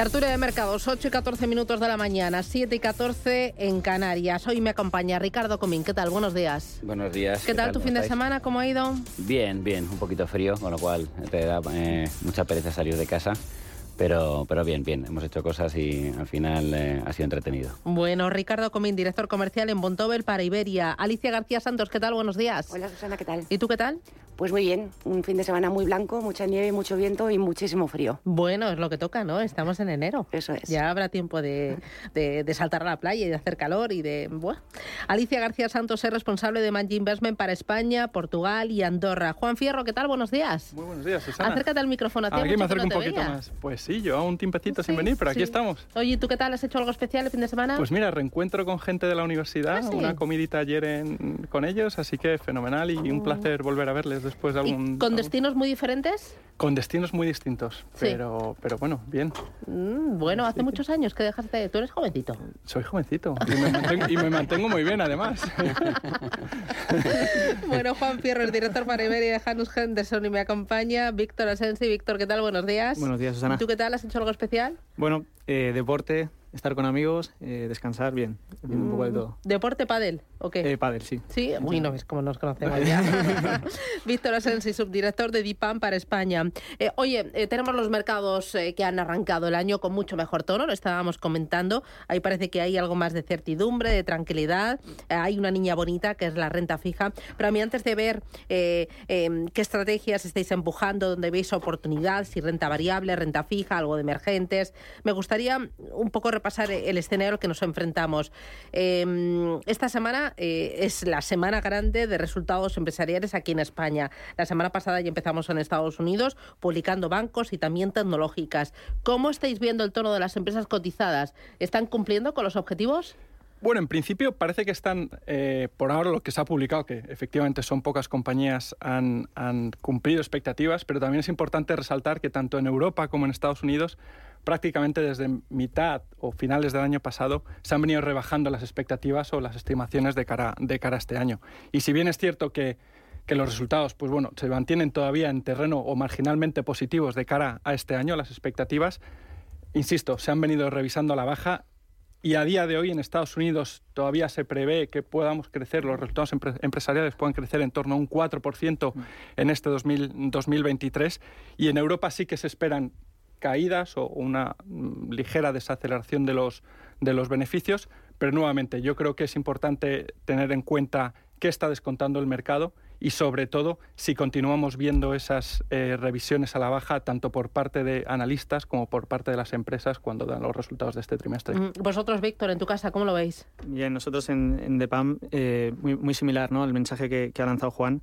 Tertulia de mercados, 8 y 14 minutos de la mañana, 7 y 14 en Canarias. Hoy me acompaña Ricardo Comín. ¿Qué tal? Buenos días. Buenos días. ¿Qué, tal tu ¿Cómo fin de semana? ¿Cómo ha ido? Bien, bien, un poquito frío, con lo cual te da eh, mucha pereza salir de casa. Pero, pero bien, bien, hemos hecho cosas y al final eh, ha sido entretenido. Bueno, Ricardo Comín, director comercial en Bontobel para Iberia. Alicia García Santos, ¿qué tal? Buenos días. Hola Susana, ¿qué tal? ¿Y tú qué tal? Pues muy bien, un fin de semana muy blanco, mucha nieve, mucho viento y muchísimo frío. Bueno, es lo que toca, ¿no? Estamos en enero. Eso es. Ya habrá tiempo de, de- de saltar a la playa y de hacer calor y de... Buah. Alicia García Santos es responsable de Manji Investment para España, Portugal y Andorra. Juan Fierro, ¿qué tal? Buenos días. Muy buenos días, Susana. Acércate al micrófono. hacía Aquí me acerco no un poquito veía. más. Pues sí, llevaba un tiempecito sin venir, pero aquí estamos. Oye, ¿y tú qué tal? ¿Has hecho algo especial el fin de semana? Pues mira, reencuentro con gente de la universidad, Ah, sí. una comidita ayer en- con ellos, así que fenomenal y un placer volver a verles después de. ¿Y algún... con algún- destinos muy diferentes? Con destinos muy distintos, Sí. pero, pero bueno, bien. Mm, bueno, hace muchos años que dejaste... Tú eres jovencito. Soy jovencito y me mantengo, y me mantengo muy bien además. bueno, Juan Fierro, el director para Iberia de Janus Henderson y me acompaña Víctor Asensi. Víctor, ¿qué tal? Buenos días. Buenos días, Susana. ¿Y tú qué tal? ¿Has hecho algo especial? Bueno, eh, deporte, estar con amigos, eh, descansar, bien, bien, un poco de todo. ¿Deporte pádel o qué? Eh, pádel, sí. Sí, uy, no ves cómo nos conocemos ya. Víctor Asensi, subdirector de DIPAM para España. Eh, oye, eh, tenemos los mercados eh, que han arrancado el año con mucho mejor tono, lo estábamos comentando. Ahí parece que hay algo más de certidumbre, de tranquilidad. Eh, hay una niña bonita que es la renta fija. Pero a mí, antes de ver eh, qué estrategias estáis empujando, dónde veis oportunidad, si renta variable, renta fija, algo de emergentes, me gustaría un poco repasar el escenario al que nos enfrentamos. Eh, esta semana eh, es la semana grande de resultados empresariales aquí en España. La semana pasada ya empezamos en Estados Unidos, publicando bancos y también tecnológicas. ¿Cómo estáis viendo el tono de las empresas cotizadas? ¿Están cumpliendo con los objetivos? Bueno, en principio parece que están, eh, por ahora lo que se ha publicado, que efectivamente son pocas compañías, han, han cumplido expectativas, pero también es importante resaltar que tanto en Europa como en Estados Unidos, prácticamente desde mitad o finales del año pasado, se han venido rebajando las expectativas o las estimaciones de cara, de cara a este año. Y si bien es cierto que que los resultados, pues bueno, se mantienen todavía en terreno o marginalmente positivos de cara a este año, las expectativas, insisto, se han venido revisando a la baja. Y a día de hoy en Estados Unidos todavía se prevé que podamos crecer, los resultados empre- empresariales puedan crecer en torno a un 4% en este 2000 2023 y en Europa sí que se esperan caídas o una mm, ligera desaceleración de los, de los beneficios, pero nuevamente yo creo que es importante tener en cuenta qué está descontando el mercado y sobre todo si continuamos viendo esas eh, revisiones a la baja tanto por parte de analistas como por parte de las empresas cuando dan los resultados de este trimestre. Mm, Vosotros, Víctor, en tu casa, ¿cómo lo veis? Bien, nosotros en, en DEPAM, eh, muy, muy similar ¿no? al mensaje que, que ha lanzado Juan.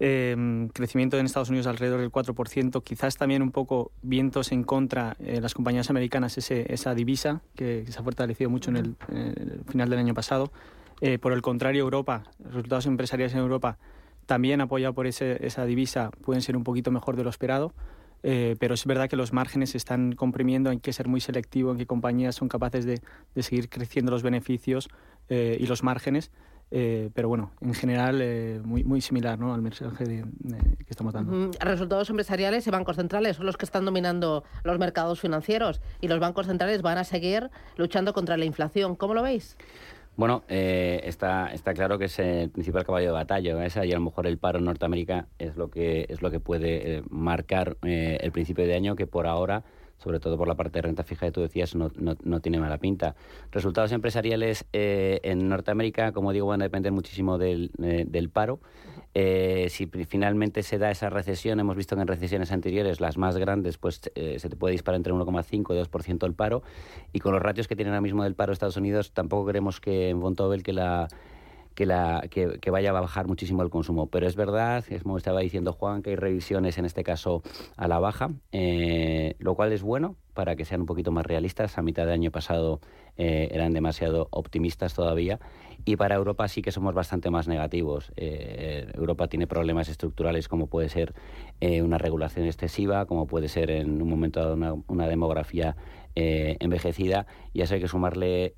Eh, crecimiento en Estados Unidos alrededor del 4%, quizás también un poco vientos en contra eh, las compañías americanas, ese, esa divisa que, que se ha fortalecido mucho en el, en el final del año pasado. Eh, por el contrario, Europa, resultados empresariales en Europa, también apoyado por ese- esa divisa, pueden ser un poquito mejor de lo esperado. Eh, pero es verdad que los márgenes se están comprimiendo, hay que ser muy selectivo en qué compañías son capaces de, de seguir creciendo los beneficios eh, y los márgenes. Eh, pero bueno, en general eh, muy, muy similar ¿no? al mensaje de- de- que estamos dando. Resultados empresariales y bancos centrales son los que están dominando los mercados financieros y los bancos centrales van a seguir luchando contra la inflación. ¿Cómo lo veis? Bueno, eh, está, está claro que es el principal caballo de batalla esa y a lo mejor el paro en Norteamérica es lo que es lo que puede eh, marcar eh, el principio de año que por ahora sobre todo por la parte de renta fija que tú decías, no, no, tiene mala pinta. Resultados empresariales eh, en Norteamérica, como digo, van a depender muchísimo del, eh, del paro. Eh, si finalmente se da esa recesión, hemos visto que en recesiones anteriores, las más grandes, pues se te puede disparar entre 1,5 y 2% el paro. Y con los ratios que tiene ahora mismo del paro Estados Unidos, tampoco creemos que en Bontobel que la que, la, que, vaya a bajar muchísimo el consumo. Pero es verdad, como estaba diciendo Juan, que hay revisiones en este caso a la baja, eh, lo cual es bueno para que sean un poquito más realistas. A mitad del año pasado eh, eran demasiado optimistas todavía. Y para Europa sí que somos bastante más negativos. Eh, Europa tiene problemas estructurales como puede ser una regulación excesiva, como puede ser en un momento dado una, una demografía envejecida. Y a eso hay que sumarle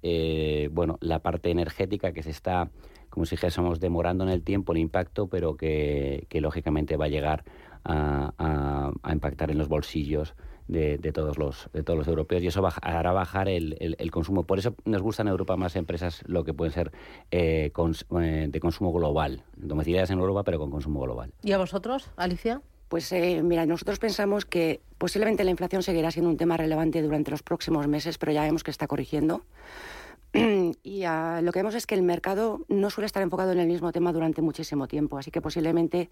bueno, la parte energética que se está como si dijésemos, demorando en el tiempo el impacto, pero que, lógicamente va a llegar a, impactar en los bolsillos de, todos los de todos los europeos y eso hará bajar el, consumo. Por eso nos gustan en Europa más empresas lo que pueden ser eh, eh, de consumo global, domiciliadas en Europa pero con consumo global. ¿Y a vosotros, Alicia? Pues eh, mira, nosotros pensamos que posiblemente la inflación seguirá siendo un tema relevante durante los próximos meses, pero ya vemos que está corrigiendo. y lo que vemos es que el mercado no suele estar enfocado en el mismo tema durante muchísimo tiempo, así que posiblemente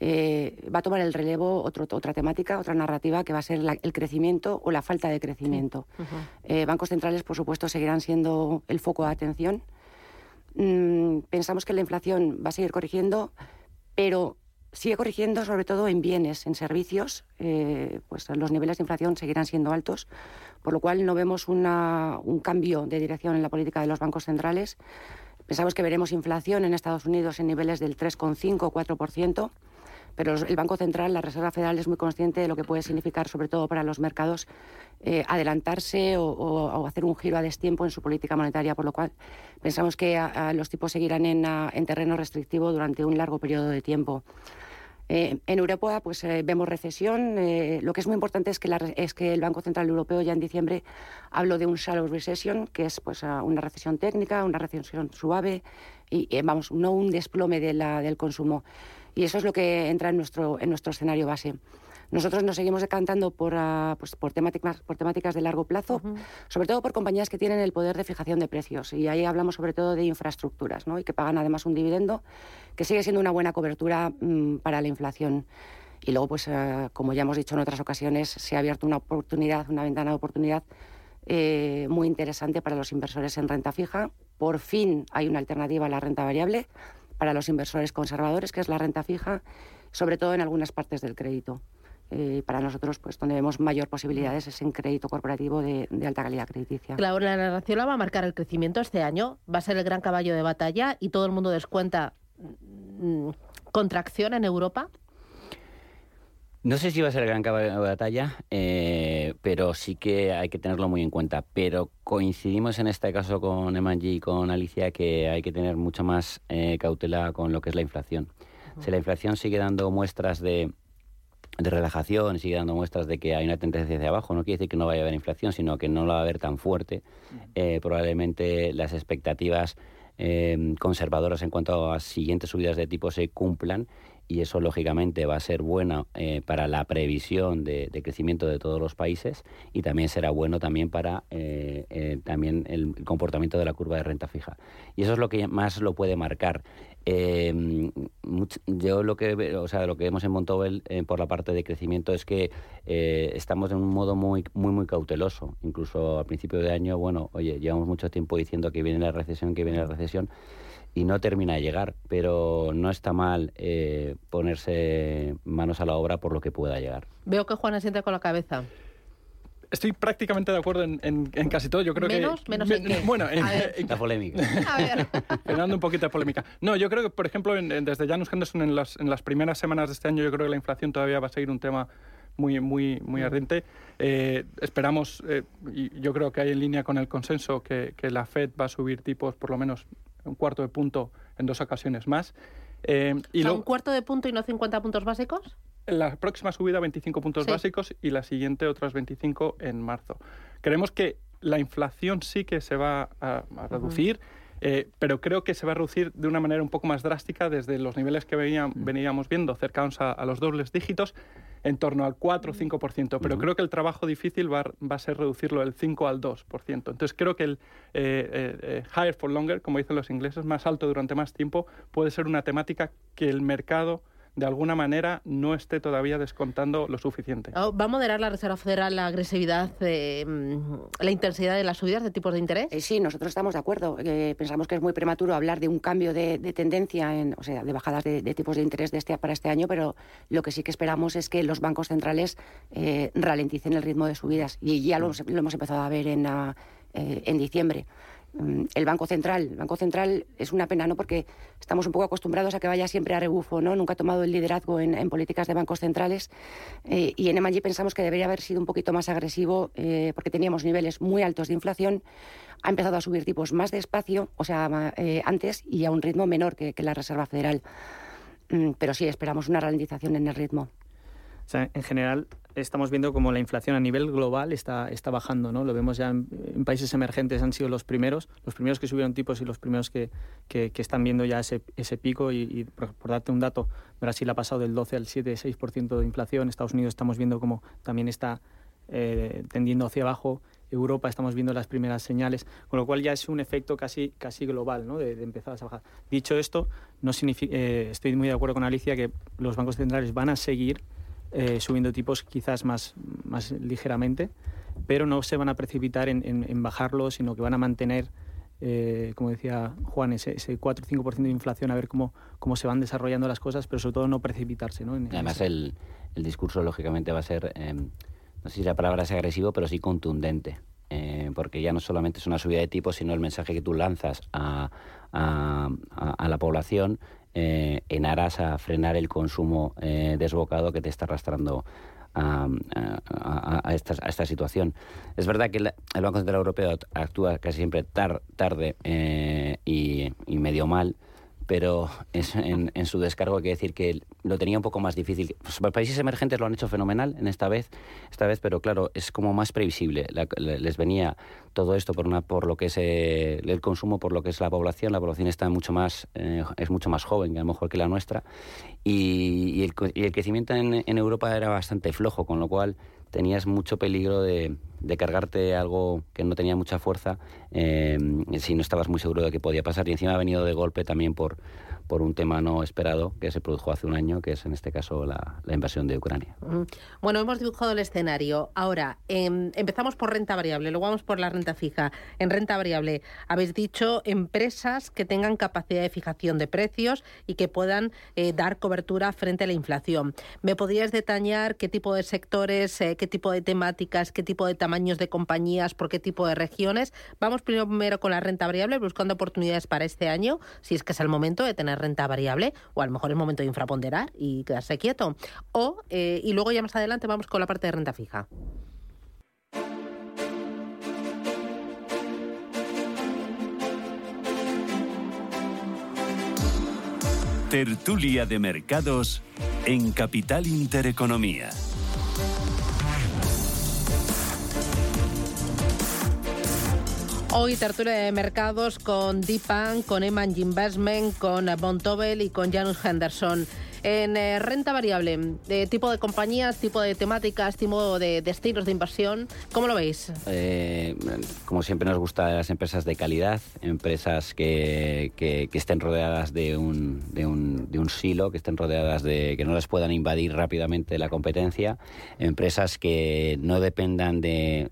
eh, va a tomar el relevo otra temática, otra narrativa que va a ser el crecimiento o la falta de crecimiento. Eh, bancos centrales, por supuesto, seguirán siendo el foco de atención. Mm, pensamos que la inflación va a seguir corrigiendo, pero sigue corrigiendo sobre todo en bienes, en servicios, eh, pues los niveles de inflación seguirán siendo altos, por lo cual no vemos un cambio de dirección en la política de los bancos centrales. Pensamos que veremos inflación en Estados Unidos en niveles del 3,5 o 4%, pero el Banco Central, la Reserva Federal, es muy consciente de lo que puede significar, sobre todo para los mercados, eh, adelantarse o, hacer un giro a destiempo en su política monetaria, por lo cual pensamos que los tipos seguirán en terreno restrictivo durante un largo periodo de tiempo. Eh, en Europa pues, eh, vemos recesión. Lo que es muy importante es que, es que el Banco Central Europeo ya en diciembre habló de un shallow recession, que es pues, una recesión técnica, una recesión suave y, vamos, no un desplome de la, del consumo. Y eso es lo que entra en nuestro, en nuestro escenario base. Nosotros nos seguimos decantando por, ah, pues, por, temáticas, por temáticas de largo plazo, sobre todo por compañías que tienen el poder de fijación de precios. Y ahí hablamos sobre todo de infraestructuras, ¿no? y que pagan además un dividendo que sigue siendo una buena cobertura mm, para la inflación. Y luego, pues, ah, como ya hemos dicho en otras ocasiones, se ha abierto una oportunidad, una ventana de oportunidad eh, muy interesante para los inversores en renta fija. Por fin hay una alternativa a la renta variable para los inversores conservadores, que es la renta fija, sobre todo en algunas partes del crédito. Eh, para nosotros, pues donde vemos mayor posibilidades es en crédito corporativo de, alta calidad crediticia. Claro, la narración va a marcar el crecimiento este año, va a ser el gran caballo de batalla y todo el mundo descuenta mm, contracción en Europa. No sé si va a ser gran caballo de batalla, eh, pero sí que hay que tenerlo muy en cuenta. Pero coincidimos en este caso con Emanji y con Alicia que hay que tener mucha más eh, cautela con lo que es la inflación. Si la inflación sigue dando muestras de, de relajación, sigue dando muestras de que hay una tendencia hacia abajo. No quiere decir que no vaya a haber inflación, sino que no la va a haber tan fuerte. Eh, probablemente las expectativas eh, conservadoras en cuanto a siguientes subidas de tipo se cumplan y eso lógicamente va a ser bueno eh, para la previsión de, crecimiento de todos los países y también será bueno también para también el comportamiento de la curva de renta fija. Y eso es lo que más lo puede marcar. Eh, yo lo que, o sea, lo que vemos en Montobel eh, por la parte de crecimiento es que eh, estamos en un modo muy, muy, muy cauteloso. Incluso a principio de año, bueno, oye, llevamos mucho tiempo diciendo que viene la recesión, que viene la recesión y no termina de llegar, pero no está mal eh, ponerse manos a la obra por lo que pueda llegar. Veo que Juan asiente con la cabeza. Estoy prácticamente de acuerdo en, casi todo. Yo creo ¿Menos? que. ¿Menos en qué? Bueno, en, la polémica. A ver. Generando un poquito de polémica. No, yo creo que, por ejemplo, desde Janus Henderson, en las, en las primeras semanas de este año, yo creo que la inflación todavía va a seguir un tema muy, muy, muy mm. ardiente. Eh, esperamos, eh, y yo creo que hay en línea con el consenso, que, que, la Fed va a subir tipos por lo menos un cuarto de punto en dos ocasiones más. Eh, y ¿Un cuarto de punto y no 50 puntos básicos? La próxima subida 25 puntos básicos y la siguiente otros 25 en marzo. Creemos que la inflación sí que se va a, reducir. eh, pero creo que se va a reducir de una manera un poco más drástica desde los niveles que mm. veníamos viendo, cercanos a, los dobles dígitos, en torno al 4 o 5%. Pero creo que el trabajo difícil va, a ser reducirlo del 5 al 2%. Entonces creo que el eh, higher for longer, como dicen los ingleses, más alto durante más tiempo, puede ser una temática que el mercado de alguna manera no esté todavía descontando lo suficiente. Oh, ¿Va a moderar la Reserva Federal la agresividad, mm, la intensidad de las subidas de tipos de interés? Eh, sí, nosotros estamos de acuerdo. Eh, pensamos que es muy prematuro hablar de un cambio de, tendencia, en, o sea, de bajadas de, tipos de interés de este, para este año, pero lo que sí que esperamos es que los bancos centrales eh, ralenticen el ritmo de subidas. Y ya lo, hemos empezado a ver en, en diciembre. Mm, el Banco Central. El Banco Central es una pena, ¿no? Porque estamos un poco acostumbrados a que vaya siempre a rebufo, ¿no? Nunca ha tomado el liderazgo en, políticas de bancos centrales. Eh, y en M&G pensamos que debería haber sido un poquito más agresivo eh, porque teníamos niveles muy altos de inflación. Ha empezado a subir tipos más despacio, o sea, eh, antes y a un ritmo menor que, la Reserva Federal. Mm, pero sí, esperamos una ralentización en el ritmo. O sea, en general, estamos viendo como la inflación a nivel global está, está bajando, ¿no? Lo vemos ya en, países emergentes han sido los primeros, los primeros que subieron tipos y los primeros que, que, están viendo ya ese, ese pico y, por, darte un dato, Brasil ha pasado del 12 al 7, 6% de inflación, Estados Unidos estamos viendo como también está eh, tendiendo hacia abajo, Europa estamos viendo las primeras señales, con lo cual ya es un efecto casi, casi global ¿no? de, empezar a bajar. Dicho esto, no significa, eh, estoy muy de acuerdo con Alicia que los bancos centrales van a seguir eh, subiendo tipos quizás más, más ligeramente, pero no se van a precipitar en, en, bajarlo, sino que van a mantener, eh, como decía Juan, ese, ese 4 o 5% de inflación, a ver cómo, cómo se van desarrollando las cosas, pero sobre todo no precipitarse. ¿no? Además, el, el, discurso, lógicamente, va a ser, em, no sé si la palabra es agresivo, pero sí contundente. Eh, porque ya no solamente es una subida de tipos, sino el mensaje que tú lanzas a, a, a la población eh, en aras a frenar el consumo eh, desbocado que te está arrastrando a, esta, situación. Es verdad que el Banco Central Europeo actúa casi siempre tarde eh, y, medio mal, pero en, su descargo hay que decir que lo tenía un poco más difícil. Los pues, países emergentes lo han hecho fenomenal en esta vez, esta vez, pero claro, es como más previsible. les venía todo esto por una por lo que es eh, el consumo, por lo que es la población. La población está mucho más eh, es mucho más joven, a lo mejor que la nuestra, y, el, crecimiento en, Europa era bastante flojo, con lo cual tenías mucho peligro de, cargarte algo que no tenía mucha fuerza eh, si no estabas muy seguro de que podía pasar. Y encima ha venido de golpe también por, por un tema no esperado que se produjo hace un año, que es en este caso la, invasión de Ucrania. Bueno, hemos dibujado el escenario. Ahora, em, empezamos por renta variable, luego vamos por la renta fija. En renta variable, habéis dicho empresas que tengan capacidad de fijación de precios y que puedan eh, dar cobertura frente a la inflación. ¿Me podrías detallar qué tipo de sectores, eh, qué tipo de temáticas, qué tipo de tamaños de compañías, por qué tipo de regiones? Vamos primero con la renta variable, buscando oportunidades para este año, si es que es el momento de tener renta variable, o a lo mejor es momento de infraponderar y quedarse quieto. O, eh, y luego ya más adelante vamos con la parte de renta fija. Tertulia de Mercados en Capital Intereconomía. Hoy tertulia de mercados con Deepan, con Eman Investment, con Bontobel y con Janus Henderson. En eh, renta variable, de tipo de compañías, tipo de temáticas, tipo de destinos de inversión, ¿cómo lo veis? Eh, como siempre nos gusta las empresas de calidad, empresas que, estén rodeadas de un, de, un, de un, silo, que estén rodeadas de que no las puedan invadir rápidamente la competencia, empresas que no dependan de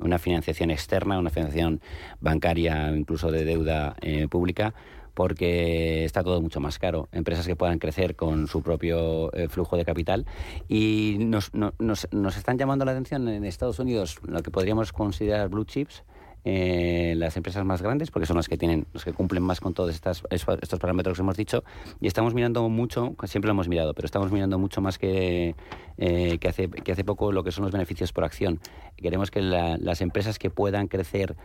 una financiación externa, una financiación bancaria, incluso de deuda eh, pública porque está todo mucho más caro. Empresas que puedan crecer con su propio eh, flujo de capital y nos, nos, nos están llamando la atención en Estados Unidos lo que podríamos considerar blue chips eh, las empresas más grandes, porque son las que tienen, los que cumplen más con todos estas, estos parámetros que hemos dicho, y estamos mirando mucho, siempre lo hemos mirado, pero estamos mirando mucho más que, eh, que, hace, que hace poco lo que son los beneficios por acción. Queremos que las empresas que puedan crecer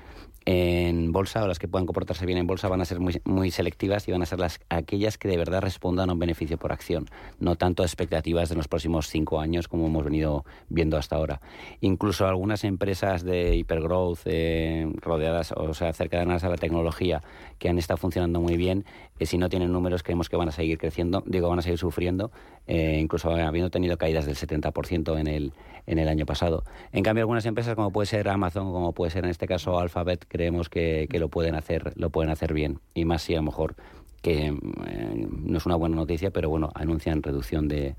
en bolsa o las que puedan comportarse bien en bolsa van a ser muy, muy selectivas y van a ser las aquellas que de verdad respondan a un beneficio por acción, no tanto a expectativas de los próximos cinco años como hemos venido viendo hasta ahora. Incluso algunas empresas de hipergrowth, eh, rodeadas, o sea, cercanas a la tecnología, que han estado funcionando muy bien, si no tienen números creemos que van a seguir creciendo, digo, van a seguir sufriendo, incluso habiendo tenido caídas del 70% en el, en el año pasado. En cambio, algunas empresas, como puede ser Amazon, como puede ser en este caso Alphabet, creemos que, que lo pueden hacer, lo pueden hacer bien, y más si a lo mejor que eh, no es una buena noticia, pero bueno, anuncian reducción de,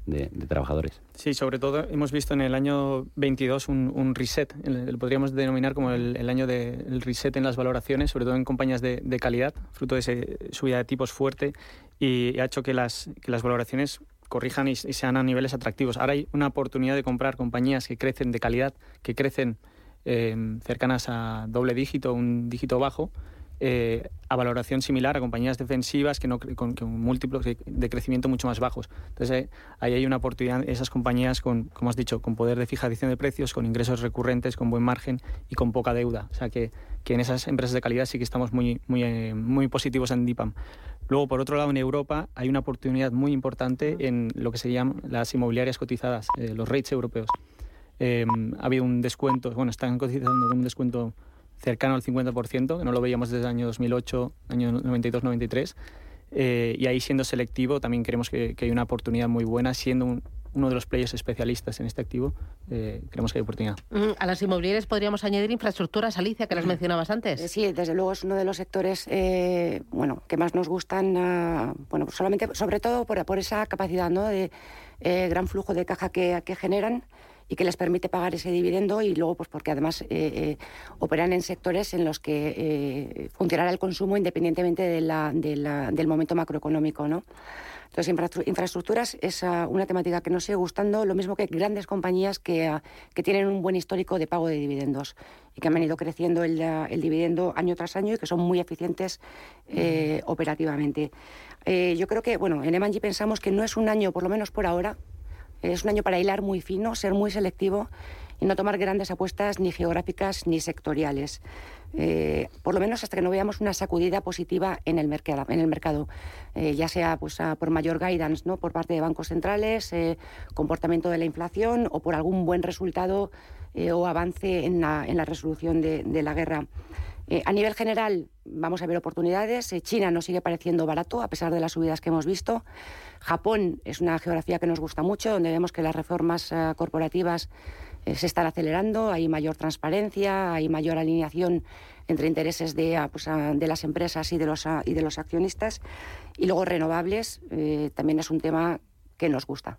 trabajadores. Sí, sobre todo hemos visto en el año 22 un, reset, lo podríamos denominar como el, año del reset en las valoraciones, sobre todo en compañías de, calidad, fruto de esa subida de tipos fuerte y ha hecho que las, que las valoraciones corrijan y, sean a niveles atractivos. Ahora hay una oportunidad de comprar compañías que crecen de calidad, que crecen eh, cercanas a doble dígito, un dígito bajo, eh, a valoración similar a compañías defensivas que no con, múltiplos de, crecimiento mucho más bajos. Entonces eh, ahí hay una oportunidad, esas compañías con, como has dicho, con poder de fijación de precios, con ingresos recurrentes, con buen margen y con poca deuda. O sea que, que en esas empresas de calidad sí que estamos muy, muy, eh, muy positivos en DIPAM. Luego, por otro lado, en Europa hay una oportunidad muy importante en lo que se llaman las inmobiliarias cotizadas, los rates europeos. ha habido un descuento, bueno, están cotizando un descuento cercano al 50%, que no lo veíamos desde el año 2008, año 92-93. Eh, y ahí siendo selectivo también creemos que, hay una oportunidad muy buena, siendo uno de los players especialistas en este activo, eh, creemos que hay oportunidad. A las inmobiliarias podríamos añadir infraestructuras, Alicia, que las mencionabas antes. Eh, sí, desde luego es uno de los sectores bueno, que más nos gustan, ah, bueno, solamente, sobre todo por, por esa capacidad ¿no? de gran flujo de caja que, que generan y que les permite pagar ese dividendo y luego pues porque además eh, eh, operan en sectores en los que eh, funcionará el consumo independientemente de la, del momento macroeconómico, ¿no? Entonces, infraestructuras es ah, una temática que nos sigue gustando, lo mismo que grandes compañías que, ah, que, tienen un buen histórico de pago de dividendos y que han venido creciendo el, ah, el dividendo año tras año y que son muy eficientes operativamente. yo creo que, bueno, en Emanji pensamos que no es un año, por lo menos por ahora, es un año para hilar muy fino, ser muy selectivo y no tomar grandes apuestas ni geográficas ni sectoriales. Eh, por lo menos hasta que no veamos una sacudida positiva en el mercado, en el mercado eh, ya sea pues, por mayor guidance ¿no? por parte de bancos centrales, eh, comportamiento de la inflación o por algún buen resultado o avance en la, resolución de la guerra. A nivel general, vamos a ver oportunidades. China nos sigue pareciendo barato, a pesar de las subidas que hemos visto. Japón es una geografía que nos gusta mucho, donde vemos que las reformas eh, corporativas eh, se están acelerando, hay mayor transparencia, hay mayor alineación entre intereses de, ah, pues, ah, las empresas y de los, ah, y de los accionistas. Y luego renovables eh, también es un tema que nos gusta.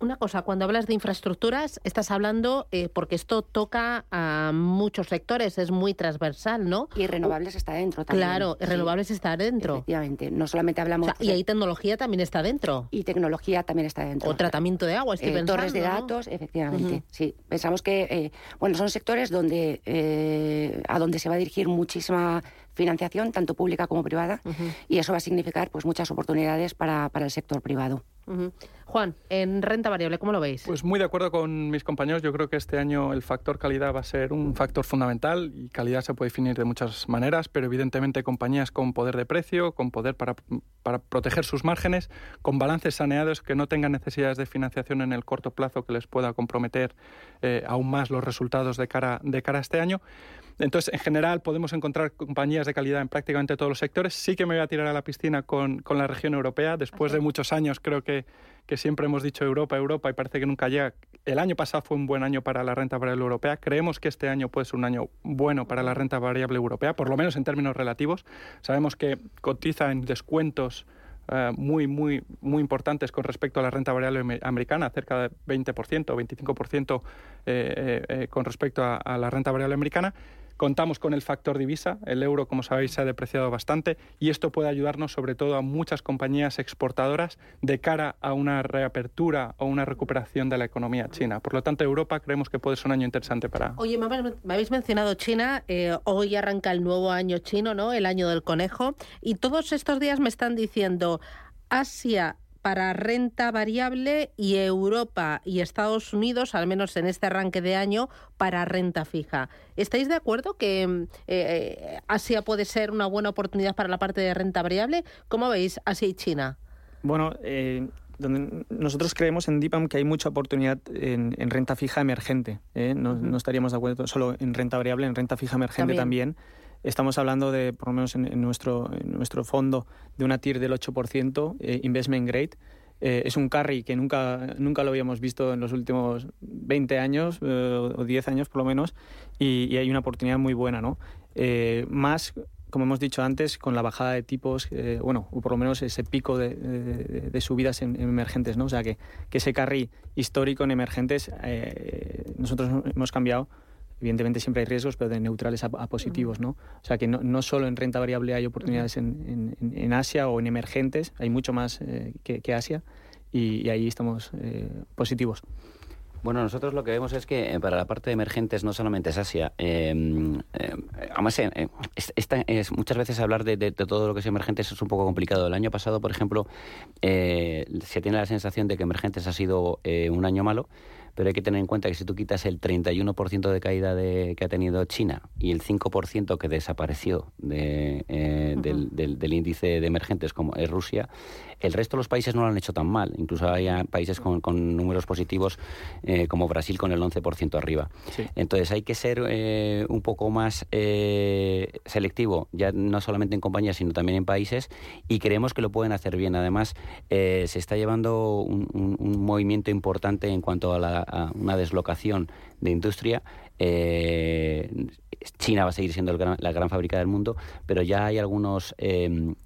Una cosa, cuando hablas de infraestructuras, estás hablando, eh, porque esto toca a muchos sectores, es muy transversal, ¿no? Y renovables está dentro también. Claro, renovables está dentro. Efectivamente, no solamente hablamos... y ahí tecnología también está dentro. Y tecnología también está dentro. O tratamiento de agua, estoy eh, Torres de datos, efectivamente, sí. Pensamos que, eh, bueno, son sectores donde, a donde se va a dirigir muchísima financiación, tanto pública como privada, y eso va a significar pues muchas oportunidades para, para el sector privado. Juan, en renta variable, ¿cómo lo veis? Pues muy de acuerdo con mis compañeros. Yo creo que este año el factor calidad va a ser un factor fundamental y calidad se puede definir de muchas maneras, pero evidentemente compañías con poder de precio, con poder para, para proteger sus márgenes, con balances saneados que no tengan necesidades de financiación en el corto plazo que les pueda comprometer eh, aún más los resultados de cara, de cara a este año. Entonces, en general, podemos encontrar compañías de calidad en prácticamente todos los sectores. Sí que me voy a tirar a la piscina con, con la región europea. Después de muchos años, creo que, que, siempre hemos dicho Europa, Europa, y parece que nunca llega. El año pasado fue un buen año para la renta variable europea. Creemos que este año puede ser un año bueno para la renta variable europea, por lo menos en términos relativos. Sabemos que cotiza en descuentos eh, muy, muy, muy importantes con respecto a la renta variable americana, cerca de 20% o 25% eh, con respecto a la renta variable americana. Contamos con el factor divisa, el euro, como sabéis, se ha depreciado bastante y esto puede ayudarnos sobre todo a muchas compañías exportadoras de cara a una reapertura o una recuperación de la economía china. Por lo tanto, Europa creemos que puede ser un año interesante para... Oye, me habéis mencionado China, eh, hoy arranca el nuevo año chino, ¿no? El año del conejo, y todos estos días me están diciendo... Asia para renta variable y Europa y Estados Unidos, al menos en este arranque de año, para renta fija. ¿Estáis de acuerdo que eh, eh, Asia puede ser una buena oportunidad para la parte de renta variable? ¿Cómo veis Asia y China? Bueno, eh, donde nosotros creemos en DIPAM que hay mucha oportunidad en, renta fija emergente. ¿eh? No, estaríamos de acuerdo solo en renta variable, en renta fija emergente también. Estamos hablando de, por lo menos en, nuestro, en nuestro fondo, de una TIR del 8%, eh, investment grade. Eh, es un carry que nunca, nunca lo habíamos visto en los últimos 20 años o 10 años por lo menos y, hay una oportunidad muy buena, ¿no? más como hemos dicho antes, con la bajada de tipos, eh, bueno, o por lo menos ese pico de, subidas en, emergentes, ¿no? O sea, que, que, ese carry histórico en emergentes, eh, nosotros hemos cambiado, evidentemente siempre hay riesgos, pero de neutrales a, positivos, ¿no? O sea, que no, no, solo en renta variable hay oportunidades en, en, Asia o en emergentes, hay mucho más eh, que, Asia, y, y ahí estamos positivos. Bueno, nosotros lo que vemos es que eh, para la parte de emergentes no solamente es Asia. Eh, eh, además, es, muchas veces hablar de, todo lo que es emergentes es un poco complicado. El año pasado, por ejemplo, se tiene la sensación de que emergentes ha sido un año malo pero hay que tener en cuenta que si tú quitas el 31% de caída de, que ha tenido China y el 5% que desapareció de, del, índice de emergentes como es Rusia, el resto de los países no lo han hecho tan mal. Incluso hay países con, números positivos eh, como Brasil con el 11% arriba. Entonces hay que ser eh, un poco más eh, selectivo, ya no solamente en compañías, sino también en países, y creemos que lo pueden hacer bien. Además, se está llevando un, movimiento importante en cuanto a, una deslocación de industria. China va a seguir siendo la gran fábrica del mundo, pero ya hay algunos,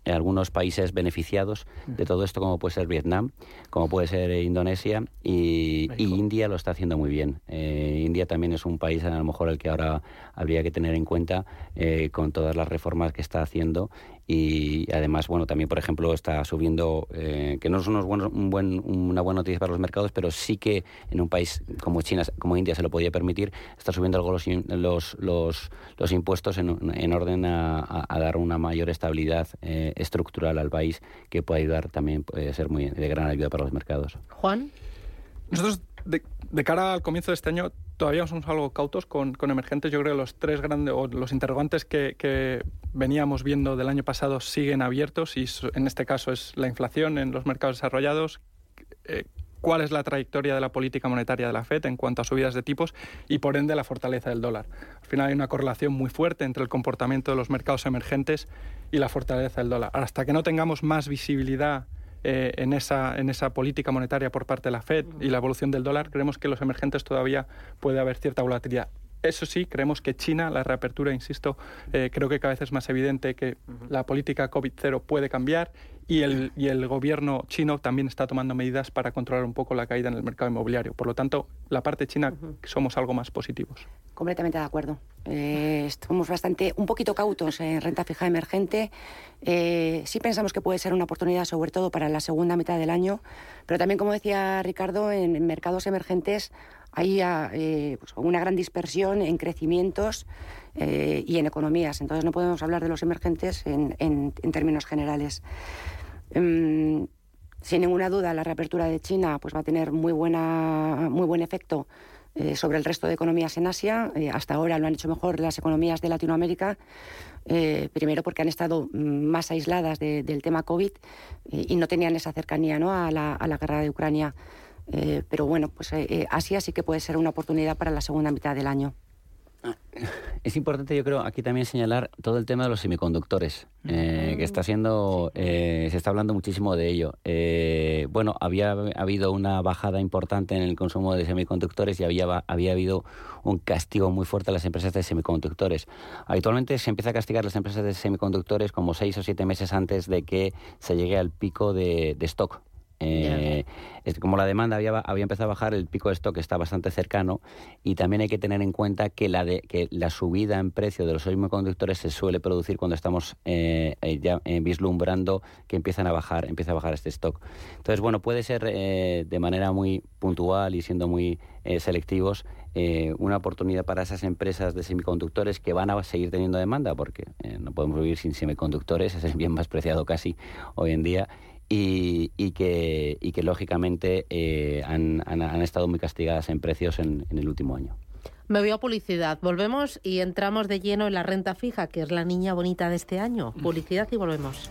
algunos países beneficiados de todo esto, como puede ser Vietnam, como puede ser Indonesia, y, India lo está haciendo muy bien. Eh, India también es un país a lo mejor el que ahora habría que tener en cuenta eh, con todas las reformas que está haciendo y además, bueno, también, por ejemplo, está subiendo, eh, que no es unos buenos, un buen, una buena noticia para los mercados, pero sí que en un país como China, como India se lo podía permitir, está subiendo algo los, los, los, los impuestos en, en orden a, dar una mayor estabilidad eh, estructural al país, que puede ayudar también, puede ser muy de gran ayuda para los mercados. Juan. Nosotros, de, cara al comienzo de este año, todavía somos algo cautos con, emergentes. Yo creo que los tres grandes o los interrogantes que, que, veníamos viendo del año pasado siguen abiertos y en este caso es la inflación en los mercados desarrollados. Eh, cuál es la trayectoria de la política monetaria de la Fed en cuanto a subidas de tipos y por ende la fortaleza del dólar. Al final hay una correlación muy fuerte entre el comportamiento de los mercados emergentes y la fortaleza del dólar. Hasta que no tengamos más visibilidad eh, en, esa, en esa política monetaria por parte de la Fed y la evolución del dólar, creemos que los emergentes todavía puede haber cierta volatilidad. Eso sí, creemos que China, la reapertura, insisto, eh, creo que cada vez es más evidente que la política COVID-0 puede cambiar y el, y el gobierno chino también está tomando medidas para controlar un poco la caída en el mercado inmobiliario. Por lo tanto, la parte china somos algo más positivos. Completamente de acuerdo. Eh, estamos bastante, un poquito cautos en renta fija emergente. Eh, sí pensamos que puede ser una oportunidad, sobre todo para la segunda mitad del año, pero también, como decía Ricardo, en, mercados emergentes hay eh, pues, una gran dispersión en crecimientos eh, y en economías. Entonces no podemos hablar de los emergentes en, en, términos generales. Em, sin ninguna duda, la reapertura de China pues, va a tener muy, buena, muy buen efecto eh, sobre el resto de economías en Asia. Eh, hasta ahora lo han hecho mejor las economías de Latinoamérica. primero porque han estado más aisladas del tema COVID y no tenían esa cercanía ¿no? a, la, a la guerra de Ucrania. pero bueno, pues Asia sí que puede ser una oportunidad para la segunda mitad del año. Es importante, yo creo, aquí también señalar todo el tema de los semiconductores, eh, que está siendo, eh, se está hablando muchísimo de ello. Eh, bueno, había habido una bajada importante en el consumo de semiconductores y había, había habido un castigo muy fuerte a las empresas de semiconductores. Habitualmente se empieza a castigar las empresas de semiconductores como seis o siete meses antes de que se llegue al pico de, de stock eh, como la demanda había, empezado a bajar, el pico de stock está bastante cercano y también hay que tener en cuenta que la, subida en precio de los semiconductores se suele producir cuando estamos eh, eh, ya vislumbrando que empiezan a bajar, empieza a bajar este stock. Entonces, bueno, puede ser de manera muy puntual y siendo muy selectivos una oportunidad para esas empresas de semiconductores que van a seguir teniendo demanda porque no podemos vivir sin semiconductores, es el bien más preciado casi hoy en día y, y, que, y que lógicamente eh, han, han, estado muy castigadas en precios en, en el último año. Me voy a publicidad. Volvemos y entramos de lleno en la renta fija, que es la niña bonita de este año. Publicidad y volvemos.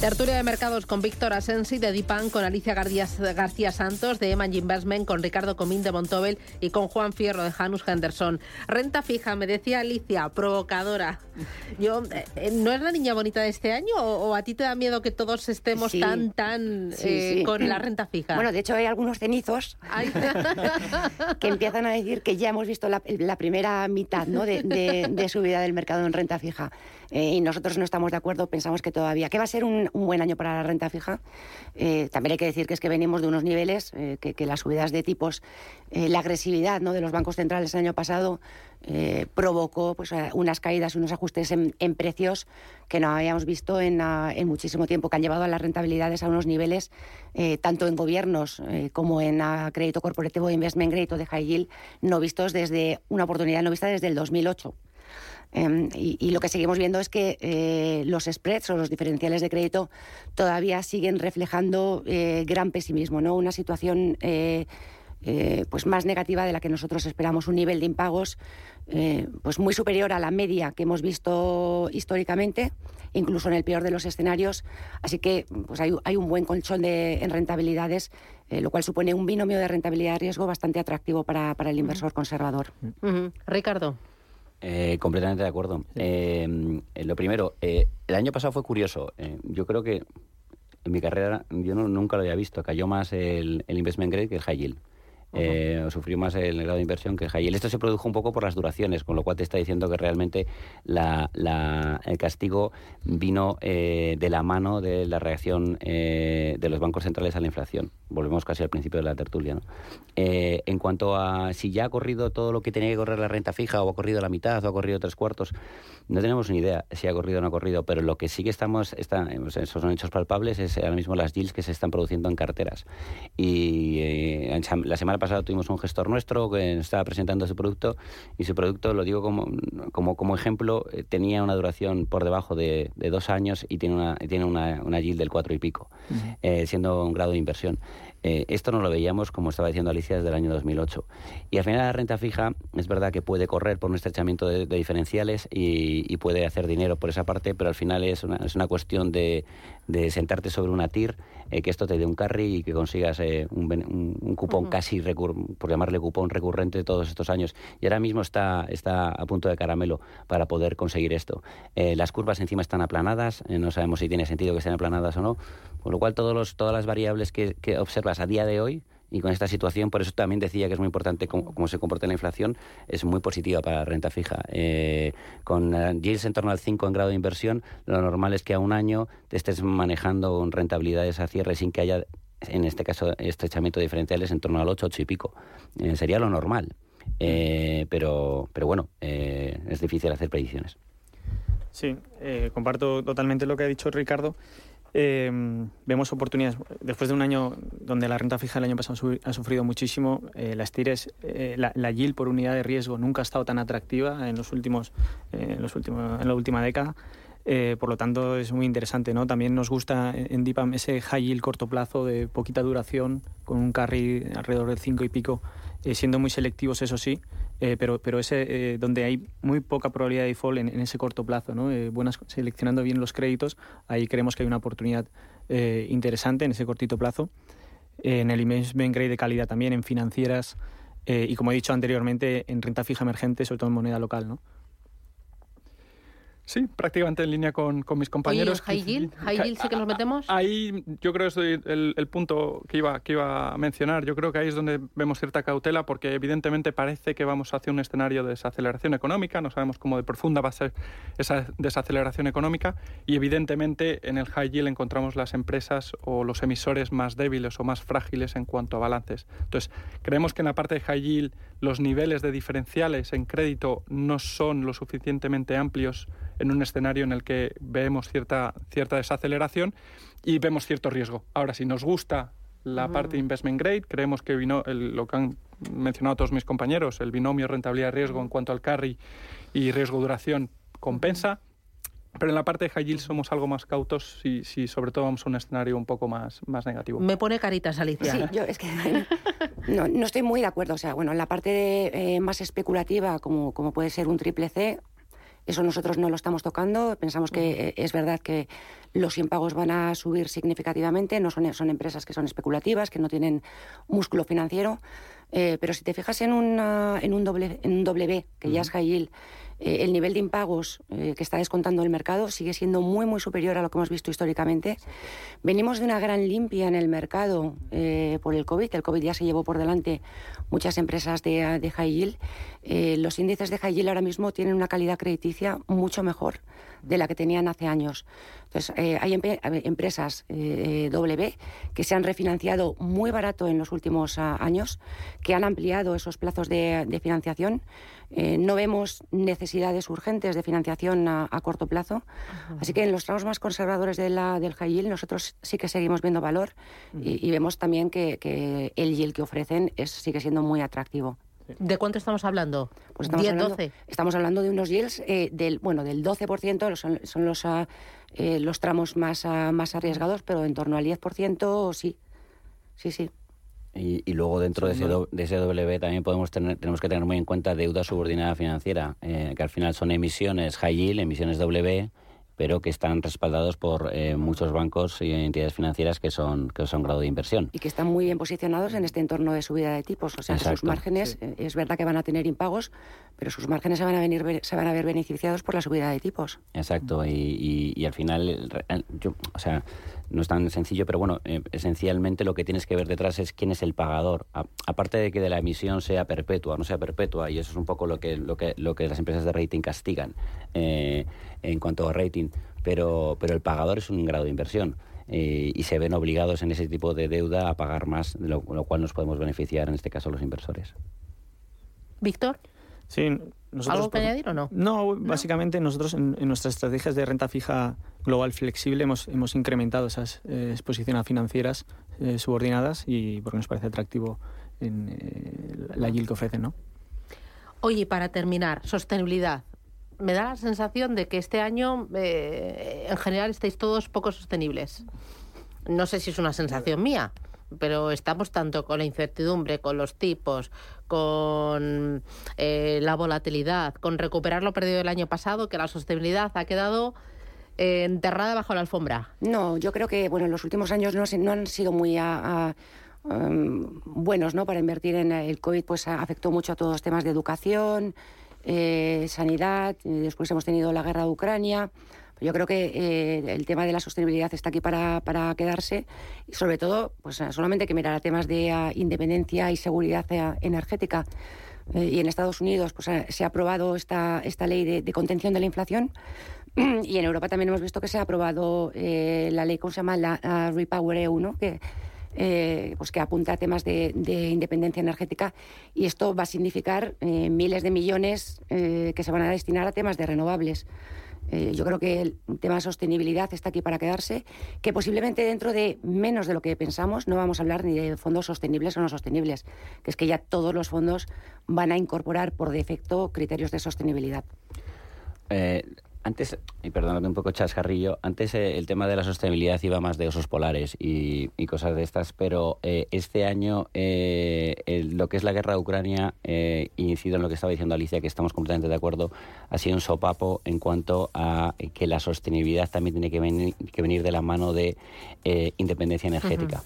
Tertulia de mercados con Víctor Asensi de Dipan, con Alicia García, Santos de Eman Investment, con Ricardo Comín de Montobel y con Juan Fierro de Janus Henderson. Renta fija, me decía Alicia, provocadora. Yo, eh, eh, ¿No es la niña bonita de este año o, a ti te da miedo que todos estemos tan, tan eh, con la renta fija? Bueno, de hecho hay algunos cenizos que empiezan a decir que ya hemos visto la, primera mitad ¿no? de, de subida del mercado en renta fija. Eh, y nosotros no estamos de acuerdo, pensamos que todavía, que va a ser un, buen año para la renta fija. Eh, también hay que decir que es que venimos de unos niveles, eh, que, las subidas de tipos, la agresividad ¿no? de los bancos centrales el año pasado provocó pues, unas caídas, unos ajustes en, precios que no habíamos visto en, en, muchísimo tiempo, que han llevado a las rentabilidades a unos niveles, tanto en gobiernos como en crédito corporativo, investment grade o de high yield, no vistos desde una oportunidad no vista desde el 2008. Em, y, lo que seguimos viendo es que eh, los spreads o los diferenciales de crédito todavía siguen reflejando eh, gran pesimismo, ¿no? Una situación eh, pues más negativa de la que nosotros esperamos, un nivel de impagos pues muy superior a la media que hemos visto históricamente, incluso en el peor de los escenarios. Así que pues hay, un buen colchón de, en rentabilidades, lo cual supone un binomio de rentabilidad-riesgo bastante atractivo para, el inversor conservador. Ricardo. Eh, completamente de acuerdo. Eh, lo primero, eh, el año pasado fue curioso. yo creo que en mi carrera yo nunca lo había visto. Cayó más el, el investment grade que el high yield eh, sufrió más el grado de inversión que el Esto se produjo un poco por las duraciones, con lo cual te está diciendo que realmente el castigo vino eh, de la mano de la reacción eh, de los bancos centrales a la inflación. Volvemos casi al principio de la tertulia. Eh, en cuanto a si ya ha corrido todo lo que tenía que correr la renta fija, o ha corrido la mitad, o ha corrido tres cuartos, no tenemos ni idea si ha corrido o no ha corrido, pero lo que sí que estamos, está, esos son hechos palpables, es ahora mismo las yields que se están produciendo en carteras. Y la semana pasado tuvimos un gestor nuestro que estaba presentando su producto y su producto, lo digo como, como, como ejemplo, eh, tenía una duración por debajo de, dos años y tiene una, tiene una, una yield del cuatro y pico, eh, siendo un grado de inversión. Eh, esto no lo veíamos, como estaba diciendo Alicia, desde el año 2008. Y al final la renta fija es verdad que puede correr por un estrechamiento de, diferenciales y, puede hacer dinero por esa parte, pero al final es una, es una cuestión de, de sentarte sobre una TIR, eh, que esto te dé un carry y que consigas eh, un, un, cupón casi, por llamarle cupón recurrente todos estos años. Y ahora mismo está, está a punto de caramelo para poder conseguir esto. las curvas encima están aplanadas, no sabemos si tiene sentido que estén aplanadas o no, con lo cual todos los, todas las variables que, que observas a día de hoy y con esta situación, por eso también decía que es muy importante cómo, se comporta la inflación, es muy positiva para la renta fija. Eh, con yields en torno al 5 en grado de inversión, lo normal es que a un año te estés manejando rentabilidades a cierre sin que haya, en este caso, estrechamiento diferenciales en torno al 8, 8 y pico. Eh, sería lo normal. Eh, pero, pero bueno, es difícil hacer predicciones. Sí, comparto totalmente lo que ha dicho Ricardo. Eh, vemos oportunidades. Después de un año donde la renta fija el año pasado ha sufrido muchísimo, eh, las tires, eh, la, yield por unidad de riesgo nunca ha estado tan atractiva en los últimos, en los últimos, en la última década. por lo tanto, es muy interesante. ¿no? También nos gusta en DIPAM ese high yield corto plazo de poquita duración, con un carry alrededor del 5 y pico, siendo muy selectivos, eso sí, eh, pero, pero ese eh, donde hay muy poca probabilidad de default en, ese corto plazo, ¿no? Eh, buenas, seleccionando bien los créditos, ahí creemos que hay una oportunidad interesante en ese cortito plazo. en el investment grade de calidad también, en financieras y como he dicho anteriormente, en renta fija emergente, sobre todo en moneda local, ¿no? Sí, prácticamente en línea con, con mis compañeros. Oye, ¿High Yield? ¿High Yield sí que nos metemos? Ahí yo creo que es el, el, punto que iba, que iba a mencionar. Yo creo que ahí es donde vemos cierta cautela porque evidentemente parece que vamos hacia un escenario de desaceleración económica. No sabemos cómo de profunda va a ser esa desaceleración económica y evidentemente en el High Yield encontramos las empresas o los emisores más débiles o más frágiles en cuanto a balances. Entonces, creemos que en la parte de High Yield los niveles de diferenciales en crédito no son lo suficientemente amplios en un escenario en el que vemos cierta, cierta desaceleración y vemos cierto riesgo. Ahora, si nos gusta la parte investment grade, creemos que vino el, lo que han mencionado todos mis compañeros, el binomio rentabilidad-riesgo en cuanto al carry y riesgo-duración compensa. Pero en la parte de high yield somos algo más cautos si, si sobre todo vamos a un escenario un poco más, más negativo. Me pone caritas, Alicia. Sí, yo es que no, no estoy muy de acuerdo. O sea, bueno, en la parte eh, más especulativa, como, como puede ser un triple C, eso nosotros no lo estamos tocando. Pensamos que eh, es verdad que los impagos van a subir significativamente. No son, son empresas que son especulativas, que no tienen músculo financiero. Eh, pero si te fijas en, una, en, un doble, en un doble B, que ya es high yield, eh, el nivel de impagos eh, que está descontando el mercado sigue siendo muy, muy superior a lo que hemos visto históricamente. Venimos de una gran limpia en el mercado eh, por el COVID. El COVID ya se llevó por delante muchas empresas de, de high yield. los índices de high ahora mismo tienen una calidad crediticia mucho mejor de la que tenían hace años. Entonces, hay empresas W que se han refinanciado muy barato en los últimos ah, años, que han ampliado esos plazos de, de financiación. no vemos necesidad necesidades urgentes de financiación a, a corto plazo. Así que en los tramos más conservadores de la, del high yield nosotros sí que seguimos viendo valor y, y, vemos también que, que, el yield que ofrecen es, sigue siendo muy atractivo. ¿De cuánto estamos hablando? Pues estamos 10, hablando, 12. Estamos hablando de unos yields eh, del, bueno, del 12%, son, son los, uh, eh, los tramos más, uh, más arriesgados, pero en torno al 10% sí. Sí, sí. Y, y, luego dentro de, ese, de ese W también podemos tener, tenemos que tener muy en cuenta deuda subordinada financiera, eh, que al final son emisiones high yield, emisiones W, pero que están respaldados por eh, muchos bancos y entidades financieras que son que son grado de inversión. Y que están muy bien posicionados en este entorno de subida de tipos. O sea, Exacto. sus márgenes, sí. es verdad que van a tener impagos, pero sus márgenes se van a, venir, se van a ver beneficiados por la subida de tipos. Exacto, y, y, y al final, yo, o sea, no es tan sencillo, pero bueno, eh, esencialmente lo que tienes que ver detrás es quién es el pagador. A, aparte de que de la emisión sea perpetua, no sea perpetua, y eso es un poco lo que, lo que, lo que las empresas de rating castigan eh, en cuanto a rating, pero, pero el pagador es un grado de inversión. Eh, y se ven obligados en ese tipo de deuda a pagar más, de lo, lo cual nos podemos beneficiar, en este caso, los inversores. Víctor. Sí, nosotros, ¿Algo que añadir o no? No, básicamente nosotros en, en, nuestras estrategias de renta fija global flexible hemos, hemos incrementado esas eh, exposiciones financieras eh, subordinadas y porque nos parece atractivo en eh, la yield que ofrecen, ¿no? Oye, para terminar, sostenibilidad. Me da la sensación de que este año, eh, en general, estáis todos poco sostenibles. No sé si es una sensación mía, pero estamos tanto con la incertidumbre, con los tipos, con eh, la volatilidad, con recuperar lo perdido el año pasado, que la sostenibilidad ha quedado eh, enterrada bajo la alfombra. No, yo creo que bueno, en los últimos años no, han sido muy a, a, um, buenos ¿no? para invertir en el COVID, pues afectó mucho a todos los temas de educación, eh, sanidad, después hemos tenido la guerra de Ucrania. Yo creo que eh, el tema de la sostenibilidad está aquí para, para, quedarse y sobre todo, pues solamente hay que mirar a temas de uh, independencia y seguridad uh, energética. Eh, y en Estados Unidos pues, se ha aprobado esta, esta ley de, de, contención de la inflación y en Europa también hemos visto que se ha aprobado eh, la ley, ¿cómo se llama? La Repower EU, ¿no? Que, eh, pues que apunta a temas de, de, independencia energética y esto va a significar eh, miles de millones eh, que se van a destinar a temas de renovables. Yo creo que el tema de sostenibilidad está aquí para quedarse, que posiblemente dentro de menos de lo que pensamos no vamos a hablar ni de fondos sostenibles o no sostenibles, que es que ya todos los fondos van a incorporar por defecto criterios de sostenibilidad. Antes, y perdóname un poco chascarrillo, antes eh, el tema de la sostenibilidad iba más de osos polares y, y cosas de estas, pero eh, este año eh, lo que es la guerra de Ucrania, eh, incido en lo que estaba diciendo Alicia, que estamos completamente de acuerdo, ha sido un sopapo en cuanto a que la sostenibilidad también tiene que venir, que venir de la mano de eh, independencia energética.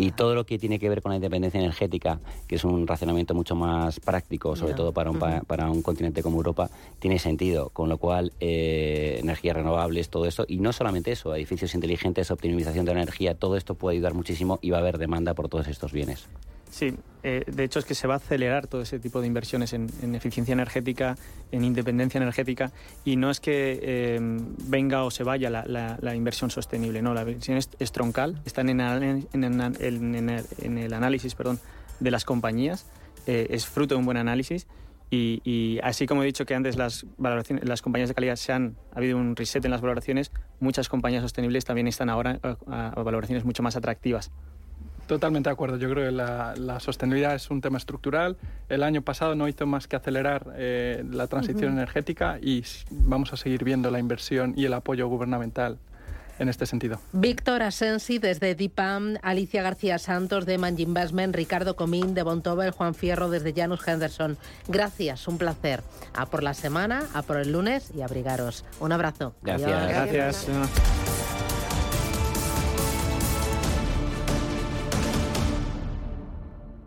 Y todo lo que tiene que ver con la independencia energética, que es un racionamiento mucho más práctico, sobre todo para un, para un continente como Europa, tiene sentido. Con lo cual, eh, energías renovables, todo esto, y no solamente eso, edificios inteligentes, optimización de la energía, todo esto puede ayudar muchísimo y va a haber demanda por todos estos bienes. Sí, eh, de hecho es que se va a acelerar todo ese tipo de inversiones en, eficiencia energética, en independencia energética, y no es que eh, venga o se vaya la, inversión sostenible, no, la inversión es, troncal, está en, el, análisis perdón, de las compañías, eh, es fruto de un buen análisis, y, así como he dicho que antes las, valoraciones, las compañías de calidad se han ha habido un reset en las valoraciones, muchas compañías sostenibles también están ahora a valoraciones mucho más atractivas. Totalmente de acuerdo. Yo creo que la, sostenibilidad es un tema estructural. El año pasado no hizo más que acelerar eh, la transición energética y vamos a seguir viendo la inversión y el apoyo gubernamental en este sentido. Víctor Asensi desde DIPAM, Alicia García Santos de Mangy Investment, Ricardo Comín de Bontobel, Juan Fierro desde Janus Henderson. Gracias, un placer. A por la semana, a por el lunes y abrigaros. Un abrazo. Gracias. Gracias.